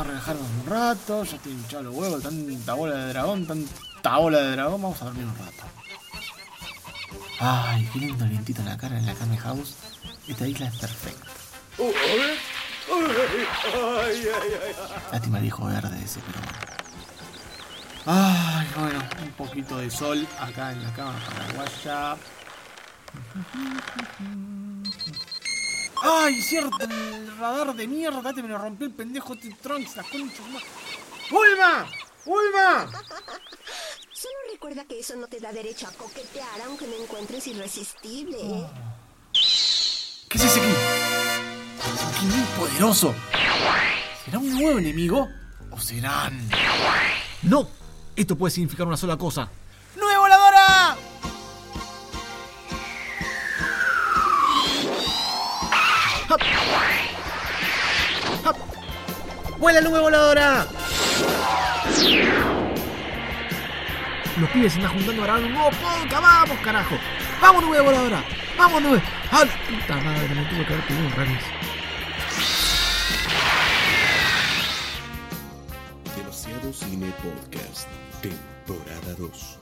a relajarnos un rato. Ya estoy hinchado los huevos, tanta bola de dragón, tanta bola de dragón. Vamos a dormir un rato. Ay, qué lindo vientito en la cara en la Kame House. Esta isla es perfecta. Lástima el hijo verde ese, pero bueno. Ay, bueno, un poquito de sol acá en la cama paraguaya. Ay, cierto, el radar de mierda, te me lo rompió el pendejo T-Trunks, la concha. de ma- ¡Ulma! ¡Ulma! Solo recuerda que eso no te da derecho a coquetear aunque me encuentres irresistible. ¿eh? ¿Qué es ese aquí? ¡Qué muy poderoso! ¿Será un nuevo enemigo? ¿O serán...? ¡No! Esto puede significar una sola cosa. ¡Vuela nube voladora! Los pibes se están juntando a grabar un nuevo podcast. ¡Vamos, carajo! ¡Vamos, nube voladora! ¡Vamos, nube! ¡Ah, puta madre! Me tuve que haber pedido un remis. Demasiado Cine Podcast, temporada 2.